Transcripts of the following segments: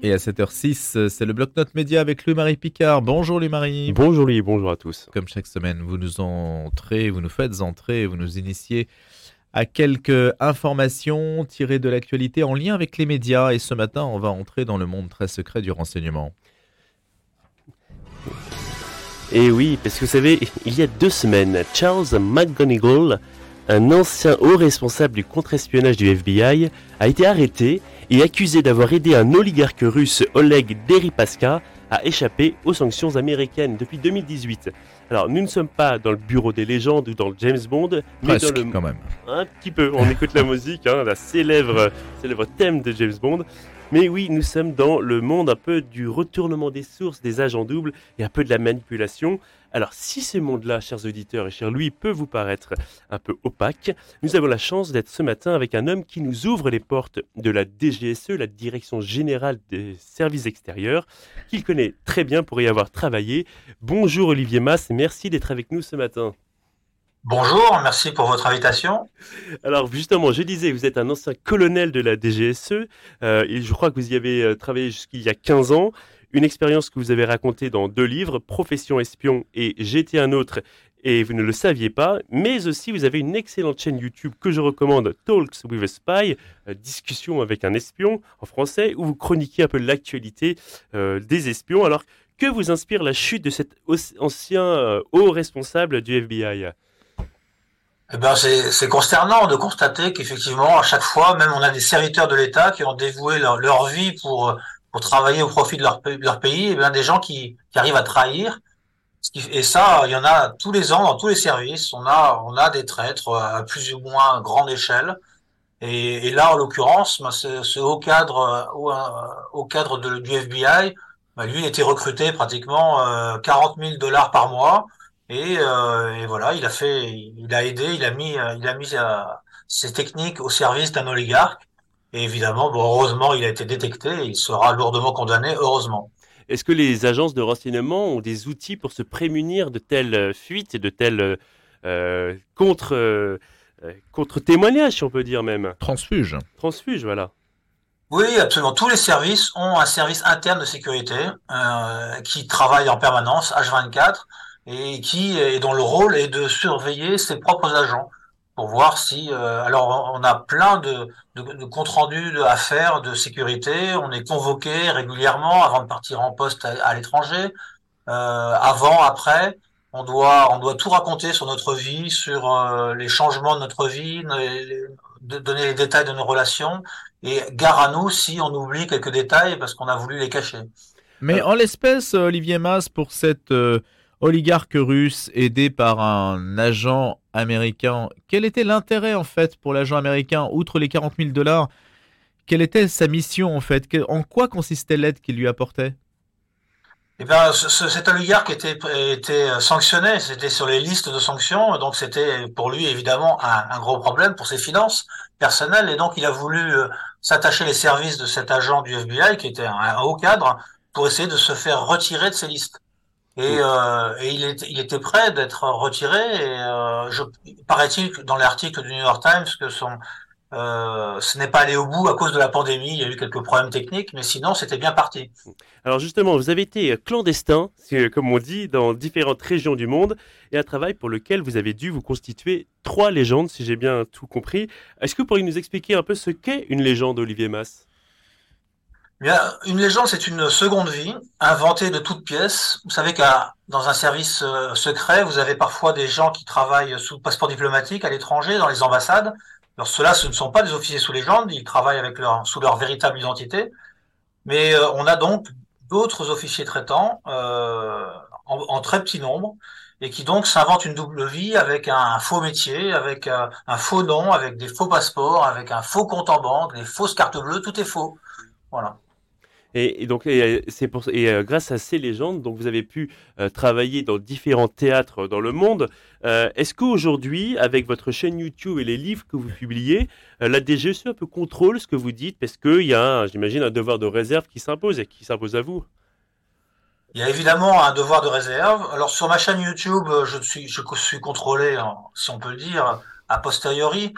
Et à 7h06, c'est le bloc-notes média avec Louis-Marie Picard. Bonjour Louis-Marie. Bonjour Louis, bonjour à tous. Comme chaque semaine, vous nous entrez, vous nous faites entrer, vous nous initiez à quelques informations tirées de l'actualité en lien avec les médias. Et ce matin, on va entrer dans le monde très secret du renseignement. Et oui, parce que vous savez, il y a deux semaines, Charles McGonigal, un ancien haut responsable du contre-espionnage du FBI, a été arrêté et accusé d'avoir aidé un oligarque russe Oleg Deripaska à échapper aux sanctions américaines depuis 2018. Alors, nous ne sommes pas dans le bureau des légendes ou dans le James Bond, mais dans le quand même. Un petit peu. On écoute la musique, hein, la célèbre, célèbre thème de James Bond. Mais oui, nous sommes dans le monde un peu du retournement des sources, des agents doubles et un peu de la manipulation. Alors, si ce monde-là, chers auditeurs et cher Louis, peut vous paraître un peu opaque, nous avons la chance d'être ce matin avec un homme qui nous ouvre les portes de la DGSE, la Direction Générale des Services Extérieurs, qu'il connaît très bien pour y avoir travaillé. Bonjour Olivier Mass, merci d'être avec nous ce matin. Bonjour, merci pour votre invitation. Alors justement, je disais, vous êtes un ancien colonel de la DGSE euh, et je crois que vous y avez euh, travaillé jusqu'il y a 15 ans. Une expérience que vous avez racontée dans deux livres, Profession espion et J'étais un autre et vous ne le saviez pas, mais aussi vous avez une excellente chaîne YouTube que je recommande, Talks with a Spy, euh, discussion avec un espion en français, où vous chroniquez un peu l'actualité des espions. Alors, que vous inspire la chute de cet ancien haut responsable du FBI eh ben, c'est consternant de constater qu'effectivement, à chaque fois, même on a des serviteurs de l'État qui ont dévoué leur, vie pour, pour travailler au profit de leur, pays, et eh bien des gens qui, qui arrivent à trahir. Et ça, il y en a tous les ans dans tous les services. On a, on a des traîtres à plus ou moins grande échelle. Et, et là, en l'occurrence, ben, ce, ce, haut cadre, au cadre de, du FBI, ben, lui, il était recruté pratiquement euh, 40 000 dollars par mois euh, et, voilà, il a fait, il a aidé, il a mis, il a mis euh, ses techniques au service d'un oligarque. Et évidemment, bon, heureusement, il a été détecté et il sera lourdement condamné, heureusement. Est-ce que les agences de renseignement ont des outils pour se prémunir de telles euh, fuites et de tels contre, contre témoignages, si on peut dire même? Transfuge. Transfuge, voilà. Oui, absolument. Tous les services ont un service interne de sécurité qui travaille en permanence, H24 et qui et dont le rôle est de surveiller ses propres agents pour voir si euh, alors on a plein de, de, de comptes rendus faire de sécurité. On est convoqué régulièrement avant de partir en poste à, l'étranger euh, avant après. On doit on doit tout raconter sur notre vie sur euh, les changements de notre vie de donner les détails de nos relations et gare à nous si on oublie quelques détails parce qu'on a voulu les cacher. Mais en l'espèce Olivier Mas pour cette oligarque russe aidé par un agent américain. Quel était l'intérêt en fait pour l'agent américain, outre les 40 000 dollars? Quelle était sa mission en fait? En quoi consistait l'aide qu'il lui apportait? Eh bien, cet oligarque était, était sanctionné, c'était sur les listes de sanctions, donc c'était pour lui évidemment un, gros problème pour ses finances personnelles, et donc il a voulu euh, s'attacher les services de cet agent du FBI, qui était un haut cadre, pour essayer de se faire retirer de ces listes. Et, euh, et il, était, il, était, prêt d'être retiré. Et euh, paraît-il dans l'article du New York Times que son, euh, ce n'est pas allé au bout à cause de la pandémie. Il y a eu quelques problèmes techniques, mais sinon c'était bien parti. Alors justement, vous avez été clandestin, comme on dit, dans différentes régions du monde, et un travail pour lequel vous avez dû vous constituer trois légendes, si j'ai bien tout compris. Est-ce que vous pourriez nous expliquer un peu ce qu'est une légende, Olivier Mass Bien, une légende, c'est une seconde vie inventée de toutes pièces. Vous savez qu'à dans un service euh, secret, vous avez parfois des gens qui travaillent sous passeport diplomatique à l'étranger, dans les ambassades. Alors ceux-là, ce ne sont pas des officiers sous légende, ils travaillent avec leur, sous leur véritable identité. Mais euh, on a donc d'autres officiers traitants euh, en, en, très petit nombre et qui donc s'inventent une double vie avec un, faux métier, avec un, un faux nom, avec des faux passeports, avec un faux compte en banque, des fausses cartes bleues, tout est faux. Voilà. Et, donc, et euh, grâce à ces légendes, donc vous avez pu euh, travailler dans différents théâtres dans le monde. Euh, est-ce qu'aujourd'hui, avec votre chaîne YouTube et les livres que vous publiez, la DGSE un peu contrôle ce que vous dites? Parce qu'il y a, j'imagine, un devoir de réserve qui s'impose et qui s'impose à vous. Il y a évidemment un devoir de réserve. Alors sur ma chaîne YouTube, je suis, contrôlé, si on peut le dire, a posteriori.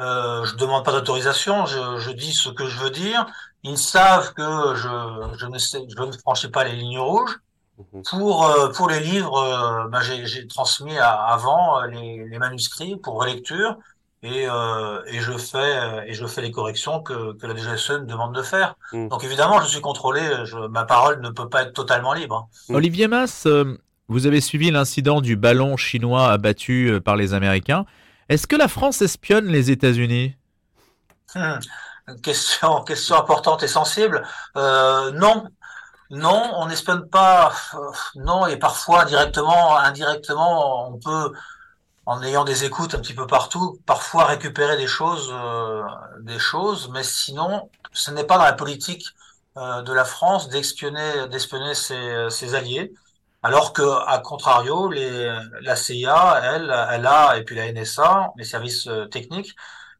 Euh, je demande pas d'autorisation, je, dis ce que je veux dire. Ils savent que je, je, ne, sais, je ne franchis pas les lignes rouges. Mhm. Pour, euh, pour les livres, euh, ben j'ai transmis avant euh, les, les, manuscrits pour relecture et, euh, et, je fais, et je fais les corrections que, que la DGSE me demande de faire. Mhm. Donc évidemment, je suis contrôlé, je, ma parole ne peut pas être totalement libre. Olivier Mass, vous avez suivi l'incident du ballon chinois abattu par les Américains. Est-ce que la France espionne les États-Unis? Hum, question, question importante et sensible. Euh, non, non, on n'espionne pas. Euh, non, et parfois directement, indirectement, on peut, en ayant des écoutes un petit peu partout, parfois récupérer des choses, euh, des choses. Mais sinon, ce n'est pas dans la politique euh, de la France d'espionner, d'espionner ses, ses alliés. Alors que, à contrario, les, la CIA, elle, elle a, et puis la NSA, les services euh, techniques,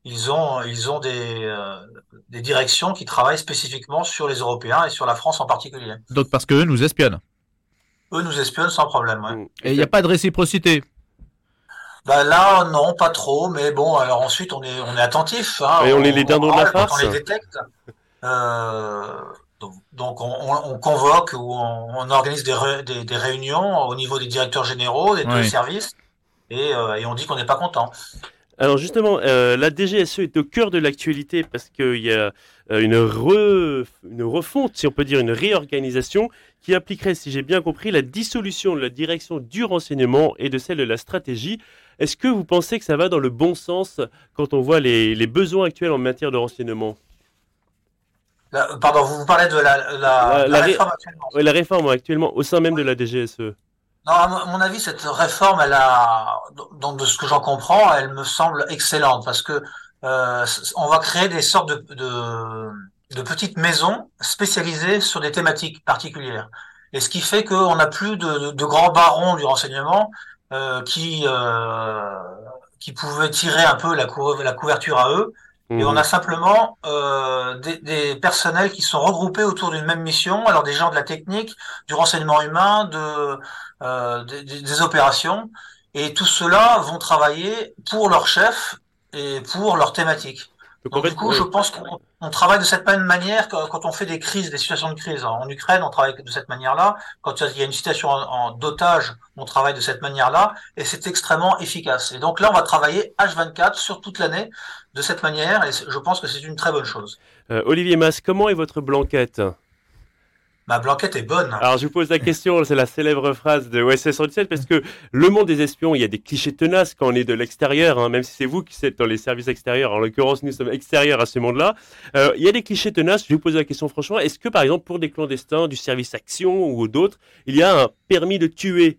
ils ont, ils ont des, euh, des directions qui travaillent spécifiquement sur les Européens et sur la France en particulier. Donc parce qu'eux nous espionnent Eux nous espionnent sans problème, ouais. Mmh. Et il n'y a pas de réciprocité bah là, non, pas trop, mais bon, alors ensuite, on est, on est attentif. Hein, et on, est les dindons de la farce. on les détecte. Euh, donc on, convoque ou on, organise des, réunions au niveau des directeurs généraux, des services, euh, et, on dit qu'on n'est pas content. Alors justement, euh, la DGSE est au cœur de l'actualité parce qu'il y a euh, une, une refonte, si on peut dire, une réorganisation qui impliquerait, si j'ai bien compris, la dissolution de la direction du renseignement et de celle de la stratégie. Est-ce que vous pensez que ça va dans le bon sens quand on voit les besoins actuels en matière de renseignement? Pardon, vous, vous parlez de la, la, réforme actuellement. Oui, la réforme actuellement au sein même de la DGSE. Non, à mon avis, cette réforme, elle a, donc de ce que j'en comprends, elle me semble excellente parce que euh, on va créer des sortes de, de, de, petites maisons spécialisées sur des thématiques particulières. Et ce qui fait qu'on n'a plus de, de, grands barons du renseignement euh, qui euh, qui pouvaient tirer un peu la, la couverture à eux et on mhm. a simplement euh, des, des, personnels qui sont regroupés autour d'une même mission. Alors des gens de la technique, du renseignement humain, de, des, des opérations. Et tous ceux-là vont travailler pour leur chef et pour leur thématique. Donc, du coup, je pense qu'on travaille de cette même manière quand on fait des crises, des situations de crise. En Ukraine, on travaille de cette manière-là. Quand il y a une situation en, d'otage, on travaille de cette manière-là, et c'est extrêmement efficace. Et donc là, on va travailler H24 sur toute l'année de cette manière, et je pense que c'est une très bonne chose. Euh, Olivier Mas, comment est votre blanquette? Ma blanquette est bonne. Alors je vous pose la question, c'est la célèbre phrase de OSS 117, parce que le monde des espions, il y a des clichés tenaces quand on est de l'extérieur, hein, même si c'est vous qui êtes dans les services extérieurs, en l'occurrence nous sommes extérieurs à ce monde-là. Euh, il y a des clichés tenaces, je vous pose la question franchement, est-ce que par exemple pour des clandestins du service action ou d'autres, il y a un permis de tuer?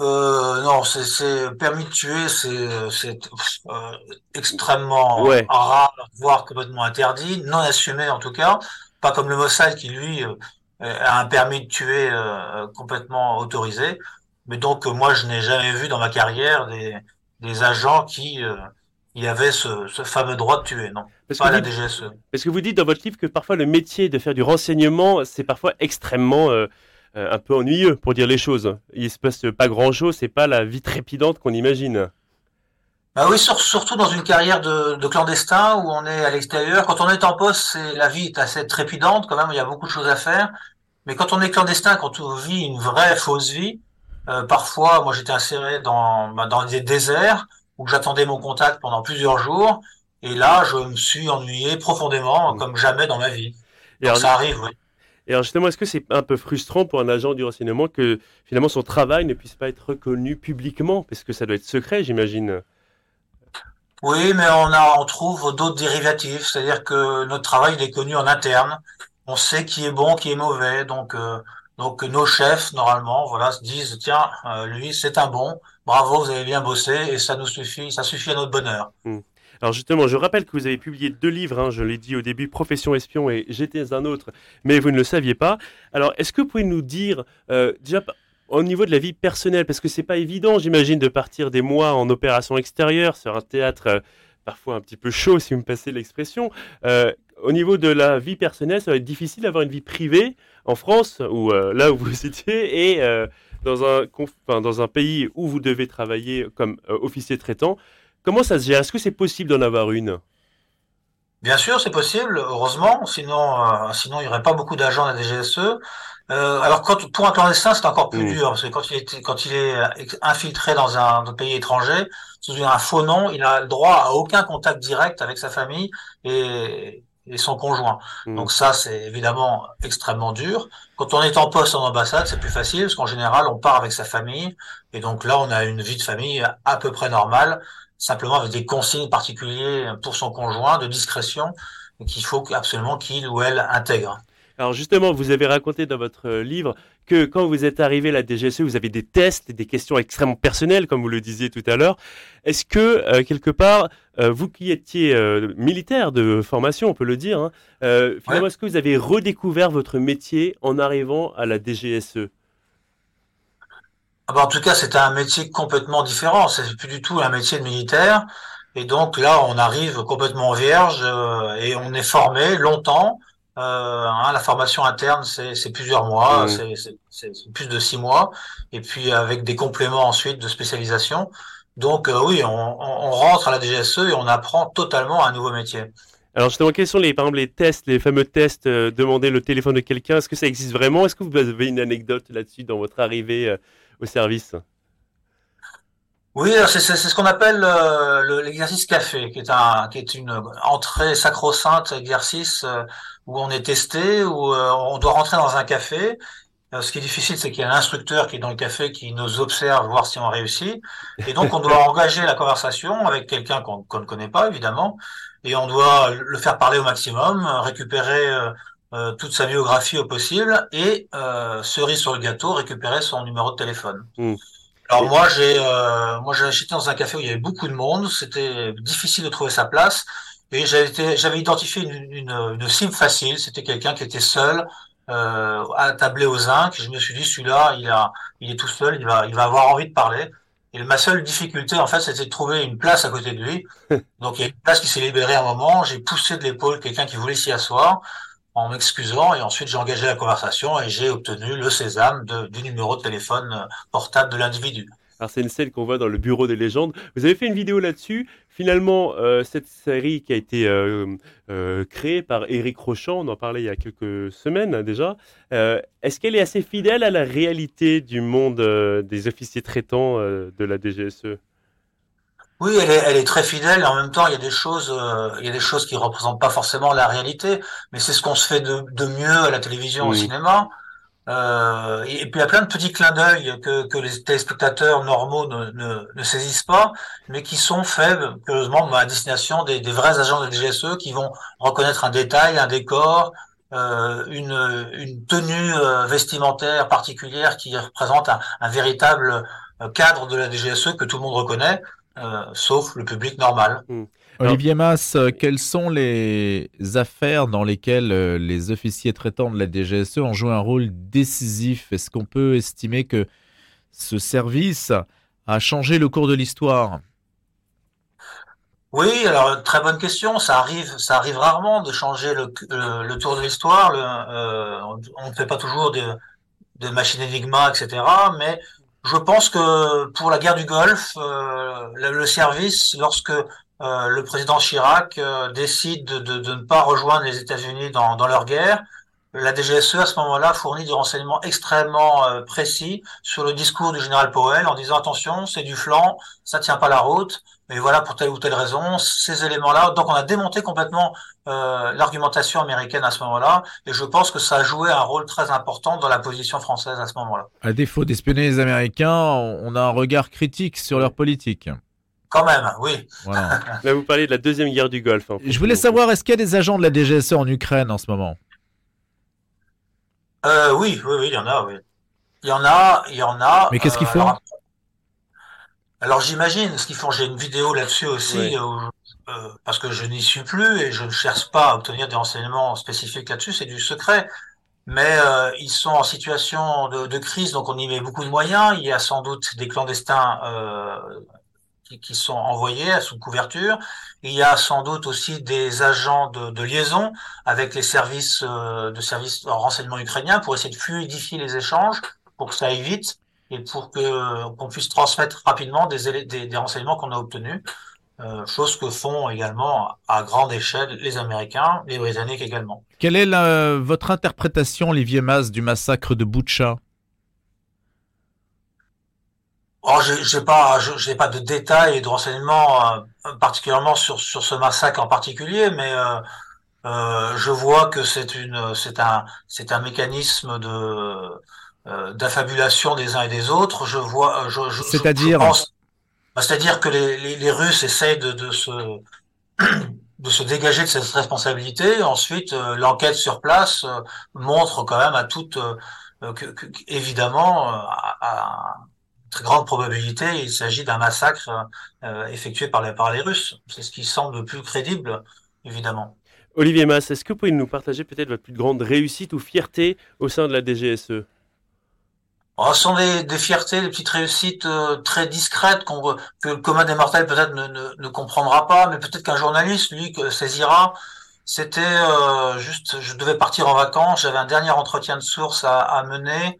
Euh, non, c'est permis de tuer, c'est euh, extrêmement rare, voire complètement interdit, non assumé en tout cas pas comme le Mossad qui lui euh, a un permis de tuer euh, complètement autorisé. Mais donc moi je n'ai jamais vu dans ma carrière des, des agents qui euh, y avaient ce, ce, fameux droit de tuer, non. Parce pas que la DGSE. Parce que vous dites dans votre livre que parfois le métier de faire du renseignement, c'est parfois extrêmement un peu ennuyeux pour dire les choses. Il se passe pas grand chose, c'est pas la vie trépidante qu'on imagine. Bah oui, surtout dans une carrière de, de, clandestin où on est à l'extérieur. Quand on est en poste, la vie est assez trépidante quand même. Il y a beaucoup de choses à faire. Mais quand on est clandestin, quand on vit une vraie fausse vie, euh, parfois, moi j'étais inséré dans bah, dans des déserts où j'attendais mon contact pendant plusieurs jours. Et là, je me suis ennuyé profondément, mmh. comme jamais dans ma vie. Et alors, ça arrive, oui. Et alors justement, est-ce que c'est un peu frustrant pour un agent du renseignement que finalement son travail ne puisse pas être reconnu publiquement, parce que ça doit être secret, j'imagine. Oui, mais on a, on trouve d'autres dérivatifs, c'est-à-dire que notre travail il est connu en interne. On sait qui est bon, qui est mauvais, donc euh, nos chefs normalement, voilà, se disent tiens, euh, lui c'est un bon, bravo, vous avez bien bossé et ça nous suffit, ça suffit à notre bonheur. Hmm. Alors justement, je rappelle que vous avez publié deux livres, hein, je l'ai dit au début, Profession espion et J'étais un autre, mais vous ne le saviez pas. Alors, est-ce que vous pouvez nous dire, euh, déjà au niveau de la vie personnelle, parce que c'est pas évident, j'imagine, de partir des mois en opération extérieure sur un théâtre euh, parfois un petit peu chaud, si vous me passez l'expression. Euh, au niveau de la vie personnelle, ça va être difficile d'avoir une vie privée en France, ou euh, là où vous étiez, et dans, un, dans un pays où vous devez travailler comme officier traitant. Comment ça se gère? Est-ce que c'est possible d'en avoir une? Bien sûr, c'est possible, heureusement, sinon, euh, sinon il n'y aurait pas beaucoup d'agents de la DGSE. Euh, alors, quand, pour un clandestin, c'est encore plus mmh. dur, parce que quand il, est, quand il est infiltré dans un, pays étranger, sous un faux nom, il n'a le droit à aucun contact direct avec sa famille et, et son conjoint. Mmh. Donc ça, c'est évidemment extrêmement dur. Quand on est en poste en ambassade, c'est plus facile, parce qu'en général, on part avec sa famille, et donc là, on a une vie de famille à peu près normale simplement avec des consignes particuliers pour son conjoint de discrétion qu'il faut absolument qu'il ou elle intègre. Alors justement, vous avez raconté dans votre livre que quand vous êtes arrivé à la DGSE, vous avez des tests et des questions extrêmement personnelles, comme vous le disiez tout à l'heure. Est-ce que, euh, quelque part, euh, vous qui étiez euh, militaire de formation, on peut le dire, hein, finalement, est-ce que vous avez redécouvert votre métier en arrivant à la DGSE ah bah, en tout cas, c'était un métier complètement différent. C'est plus du tout un métier de militaire. Et donc là, on arrive complètement vierge euh, et on est formé longtemps. Euh, hein, la formation interne, c'est plusieurs mois, c'est plus de six mois, et puis avec des compléments ensuite de spécialisation. Donc euh, oui, on, on, rentre à la DGSE et on apprend totalement un nouveau métier. Alors justement, quels sont les, par exemple, les tests, les fameux tests, demander le téléphone de quelqu'un? Est-ce que ça existe vraiment? Est-ce que vous avez une anecdote là-dessus dans votre arrivée au service oui, c'est ce qu'on appelle euh, l'exercice café, qui est, un, qui est une entrée sacro-sainte exercice euh, où on est testé, où euh, on doit rentrer dans un café. ce qui est difficile, c'est qu'il y a un instructeur qui est dans le café qui nous observe, voir si on réussit. Et donc, on doit engager la conversation avec quelqu'un qu'on ne connaît pas, évidemment. Et on doit le faire parler au maximum, récupérer euh, toute sa biographie au possible et euh, cerise sur le gâteau, récupérer son numéro de téléphone. Hmm. Alors moi j'ai euh, moi j'ai acheté dans un café où il y avait beaucoup de monde, c'était difficile de trouver sa place et j'avais identifié une, une, une cible facile, c'était quelqu'un qui était seul euh, attablé au zinc. Je me suis dit celui-là il a il est tout seul, il va il va avoir envie de parler. Et ma seule difficulté, en fait, c'était de trouver une place à côté de lui. Donc, il y a une place qui s'est libérée à un moment. J'ai poussé de l'épaule quelqu'un qui voulait s'y asseoir en m'excusant et ensuite j'ai engagé la conversation et j'ai obtenu le sésame du numéro de téléphone euh, portable de l'individu. Alors c'est une scène qu'on voit dans le bureau des légendes. Vous avez fait une vidéo là-dessus. Finalement, euh, cette série qui a été euh, créée par Éric Rochon, on en parlait il y a quelques semaines hein, déjà, est-ce qu'elle est assez fidèle à la réalité du monde des officiers traitants de la DGSE oui, elle est, elle est très fidèle en même temps, il y a des choses, euh, il y a des choses qui représentent pas forcément la réalité, mais c'est ce qu'on se fait de, de, mieux à la télévision, au cinéma. Euh, et, puis il y a plein de petits clins d'œil que, que les téléspectateurs normaux ne, ne, ne, saisissent pas, mais qui sont faits, curieusement, à destination des, des, vrais agents de DGSE qui vont reconnaître un détail, un décor, euh, une, une, tenue euh, vestimentaire particulière qui représente un, un véritable euh, cadre de la DGSE que tout le monde reconnaît. Euh, sauf le public normal. Hmm. Olivier Mass, euh, quelles sont les affaires dans lesquelles euh, les officiers traitants de la DGSE ont joué un rôle décisif? Est-ce qu'on peut estimer que ce service a changé le cours de l'histoire? Oui, alors très bonne question. Ça arrive, ça arrive rarement de changer le, le, tour de l'histoire. on ne fait pas toujours de, de machines Enigma, etc. Mais je pense que pour la guerre du Golfe, euh, le, service, lorsque euh, le président Chirac euh, décide de, ne pas rejoindre les États-Unis dans, leur guerre, la DGSE à ce moment-là fournit des renseignements extrêmement précis sur le discours du général Powell en disant attention, c'est du flanc, ça tient pas la route, mais voilà pour telle ou telle raison, ces éléments-là. Donc on a démonté complètement euh, l'argumentation américaine à ce moment-là, et je pense que ça a joué un rôle très important dans la position française à ce moment-là. À défaut d'espionner les Américains, on a un regard critique sur leur politique. Quand même, oui. Voilà. Là, vous parlez de la deuxième guerre du Golfe. Je voulais savoir, est-ce qu'il y a des agents de la DGSE en Ukraine en ce moment? Euh, Oui, oui, oui, il y en a, oui. Il y en a, il y en a. Mais qu'est-ce qu'ils euh, font? alors j'imagine ce qu'ils font. J'ai une vidéo là-dessus aussi, euh, parce que je n'y suis plus et je ne cherche pas à obtenir des renseignements spécifiques là-dessus. C'est du secret. Mais euh, ils sont en situation de, de, crise, donc on y met beaucoup de moyens. Il y a sans doute des clandestins euh, qui, sont envoyés sous couverture. Il y a sans doute aussi des agents de, liaison avec les services euh, de services de renseignement ukrainiens pour essayer de fluidifier les échanges pour que ça aille vite et pour que qu'on puisse transmettre rapidement des, des, renseignements qu'on a obtenus. euh, chose que font également à grande échelle les Américains, les Britanniques également. Quelle est votre interprétation, Olivier Mas, du massacre de Boucha Oh, j'ai pas, j'ai pas de détails et de renseignements euh, particulièrement sur sur ce massacre en particulier, mais euh, euh, je vois que c'est une, c'est un, c'est un mécanisme de euh, d'affabulation des uns et des autres. Je vois, je, je c'est-à-dire, bah, c'est-à-dire que les, les, les, Russes essayent de, de se de se dégager de cette responsabilité. Ensuite, euh, l'enquête sur place montre quand même à toute que, que, évidemment à, à très grande probabilité, il s'agit d'un massacre euh, effectué par les, par les Russes. C'est ce qui semble le plus crédible, évidemment. Olivier Mass, est-ce que vous pouvez nous partager peut-être votre plus grande réussite ou fierté au sein de la DGSE oh, Ce sont des, des, fiertés, des petites réussites euh, très discrètes qu'on, que le commun des mortels peut-être ne, ne, ne, comprendra pas, mais peut-être qu'un journaliste, lui, saisira. C'était euh, juste, je devais partir en vacances, j'avais un dernier entretien de source à, à mener.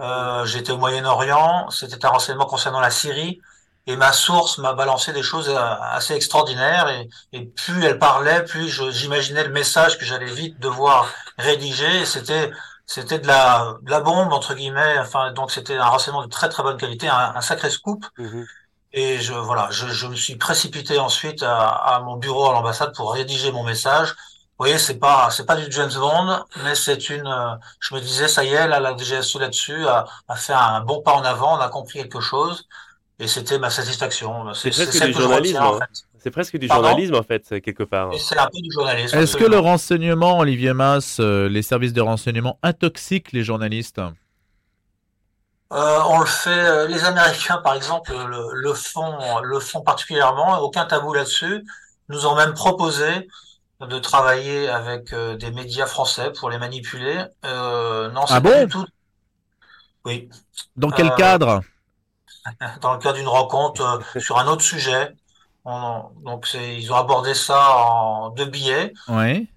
Euh, j'étais au Moyen-Orient, c'était un renseignement concernant la Syrie, et ma source m'a balancé des choses euh, assez extraordinaires, et, et plus elle parlait, plus j'imaginais le message que j'allais vite devoir rédiger, et c'était c'était de la, de la bombe entre guillemets, enfin donc c'était un renseignement de très très bonne qualité, un, un sacré scoop. Mmh et je voilà, je, je, me suis précipité ensuite à, à mon bureau à l'ambassade pour rédiger mon message vous voyez, c'est pas c'est pas du James Bond, mais c'est une. Euh, je me disais, ça y est, là, la DGSE là-dessus a, a, fait un bon pas en avant, on a compris quelque chose, et c'était ma satisfaction. C'est presque du journalisme. En fait. C'est presque du journalisme en fait, quelque part. C'est un peu du journalisme. Est-ce que le renseignement, Olivier Mass, euh, les services de renseignement intoxiquent les journalistes? Euh, on le fait, euh, les Américains par exemple le, le, font, le font particulièrement, aucun tabou là-dessus. Nous ont même proposé de travailler avec euh, des médias français pour les manipuler. Euh, non, c'est ah pas bon du tout. Oui. Dans quel Euh, cadre? Dans le cadre d'une rencontre euh, sur un autre sujet. On- donc ils ont abordé ça en deux billets Oui.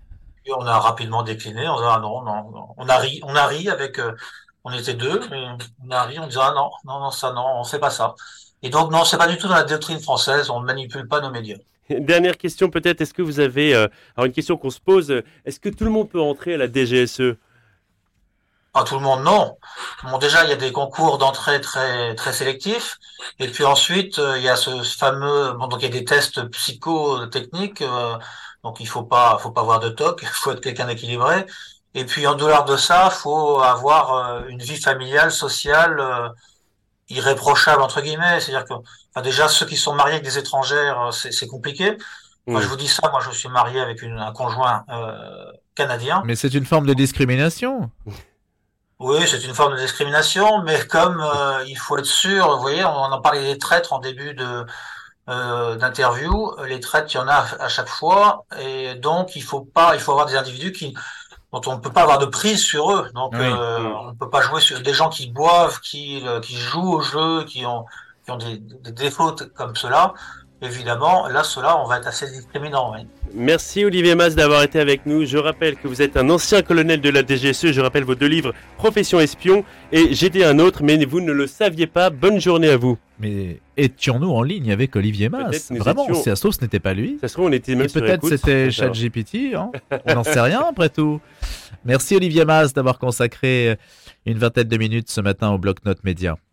et on a rapidement décliné. On disant ah non, non, non. On a ri, on a ri avec. euh, on était deux, mais on a ri. On disait ah non, non, non, ça non, on fait pas ça. Et donc non, c'est pas du tout dans la doctrine française. On ne manipule pas nos médias. Dernière question peut-être, est-ce que vous avez, euh, alors une question qu'on se pose, euh, est-ce que tout le monde peut entrer à la DGSE tout le monde, non. Bon, déjà, il y a des concours d'entrée très très sélectifs, et puis ensuite, euh, il y a ce fameux, donc il y a des tests psychotechniques, euh, donc il faut pas, faut pas avoir de toc, il faut être quelqu'un d'équilibré. Et puis en dehors de ça, faut avoir une vie familiale, sociale, irréprochable entre guillemets. C'est-à-dire que, enfin, déjà ceux qui sont mariés avec des étrangères, euh, c'est compliqué. Moi, je Mm. vous dis ça, moi je suis marié avec une, un conjoint euh, canadien. Mais c'est une forme de discrimination. Oui, c'est une forme de discrimination, mais comme euh, il faut être sûr, vous voyez, on en parlait des traîtres en début de euh, d'interview, les traîtres, il y en a à, à chaque fois, et donc il faut pas, il faut avoir des individus qui dont on ne peut pas avoir de prise sur eux. Donc Oui. euh, on ne peut pas jouer sur des gens qui boivent, qui euh, qui jouent au jeu, qui ont qui ont des, des défauts comme cela. Évidemment, là, cela, on va être assez discriminant. Oui. Merci Olivier Mas d'avoir été avec nous. Je rappelle que vous êtes un ancien colonel de la DGSE. Je rappelle vos deux livres, Profession espion et J'étais un autre, mais vous ne le saviez pas. Bonne journée à vous. Mais étions-nous en ligne avec Olivier Mas? Vraiment, étions- si ça se trouve, ce n'était pas lui. Ça se trouve, on était même peut-être c'était ChatGPT, hein on n'en sait rien après tout. Merci Olivier Mas d'avoir consacré une vingtaine de minutes ce matin au bloc-notes média.